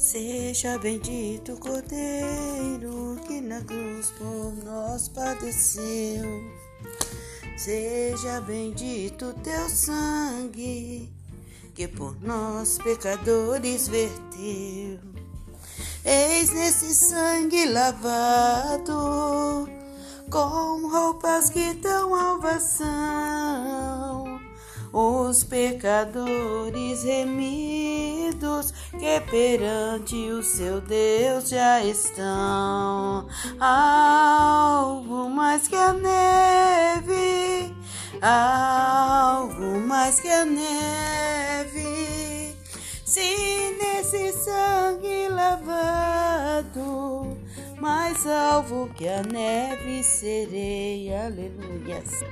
Seja bendito o Cordeiro que na cruz por nós padeceu. Seja bendito teu sangue que por nós pecadores verteu. Eis nesse sangue lavado com roupas que dão alvação os pecadores remidos que perante o seu Deus já estão. Algo mais que a neve, algo mais que a neve. Se nesse sangue lavado, mais salvo que a neve serei. Aleluias.